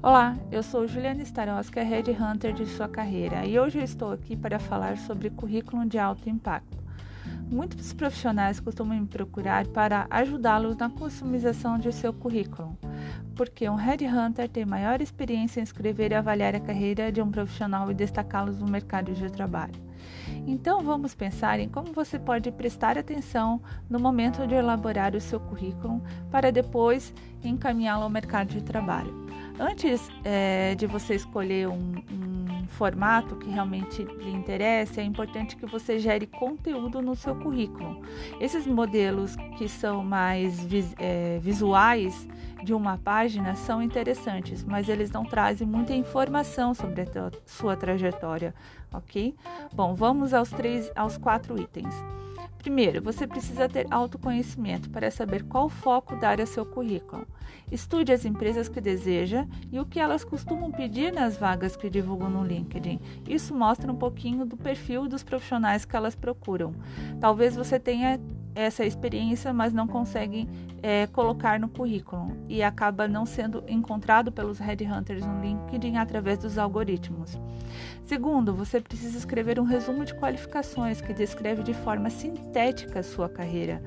Olá, eu sou Juliana Staroska, Head Hunter de sua carreira, e hoje eu estou aqui para falar sobre currículo de alto impacto. Muitos profissionais costumam me procurar para ajudá-los na customização de seu currículo, porque um Head Hunter tem maior experiência em escrever e avaliar a carreira de um profissional e destacá-los no mercado de trabalho. Então vamos pensar em como você pode prestar atenção no momento de elaborar o seu currículo para depois encaminhá-lo ao mercado de trabalho. Antes é, de você escolher um, um, formato que realmente lhe interesse, é importante que você gere conteúdo no seu currículo. Esses modelos que são mais vis, é, visuais de uma página são interessantes, mas eles não trazem muita informação sobre a sua trajetória, ok? Bom, vamos aos três, aos quatro itens. Primeiro, você precisa ter autoconhecimento para saber qual foco dar a seu currículo. Estude as empresas que deseja e o que elas costumam pedir nas vagas que divulgam no LinkedIn. Isso mostra um pouquinho do perfil dos profissionais que elas procuram. Talvez você tenha essa experiência, mas não consegue é, colocar no currículo e acaba não sendo encontrado pelos headhunters no LinkedIn através dos algoritmos. Segundo, você precisa escrever um resumo de qualificações que descreve de forma sintética sua carreira.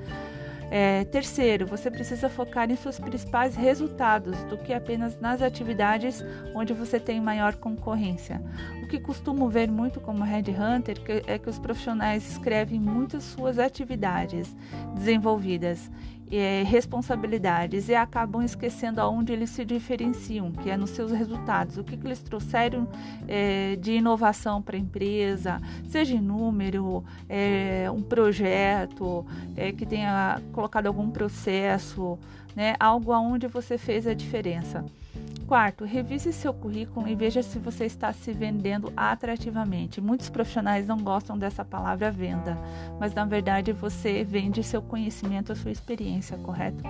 É, terceiro, você precisa focar em seus principais resultados do que apenas nas atividades onde você tem maior concorrência. O que costumo ver muito como headhunter é que os profissionais escrevem muitas suas atividades desenvolvidas é, responsabilidades e acabam esquecendo aonde eles se diferenciam, que é nos seus resultados, o que, que eles trouxeram é, de inovação para a empresa, seja em número, é, um projeto é, que tenha colocado algum processo, né, algo aonde você fez a diferença. Quarto, revise seu currículo e veja se você está se vendendo atrativamente. Muitos profissionais não gostam dessa palavra venda, mas na verdade você vende seu conhecimento, sua experiência, correto?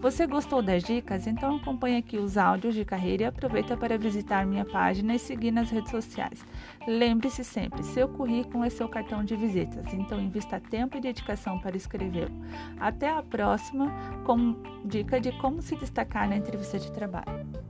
Você gostou das dicas? Então acompanhe aqui os áudios de carreira e aproveita para visitar minha página e seguir nas redes sociais. Lembre-se sempre, seu currículo é seu cartão de visitas, então invista tempo e dedicação para escrevê-lo. Até a próxima com dica de como se destacar na entrevista de trabalho.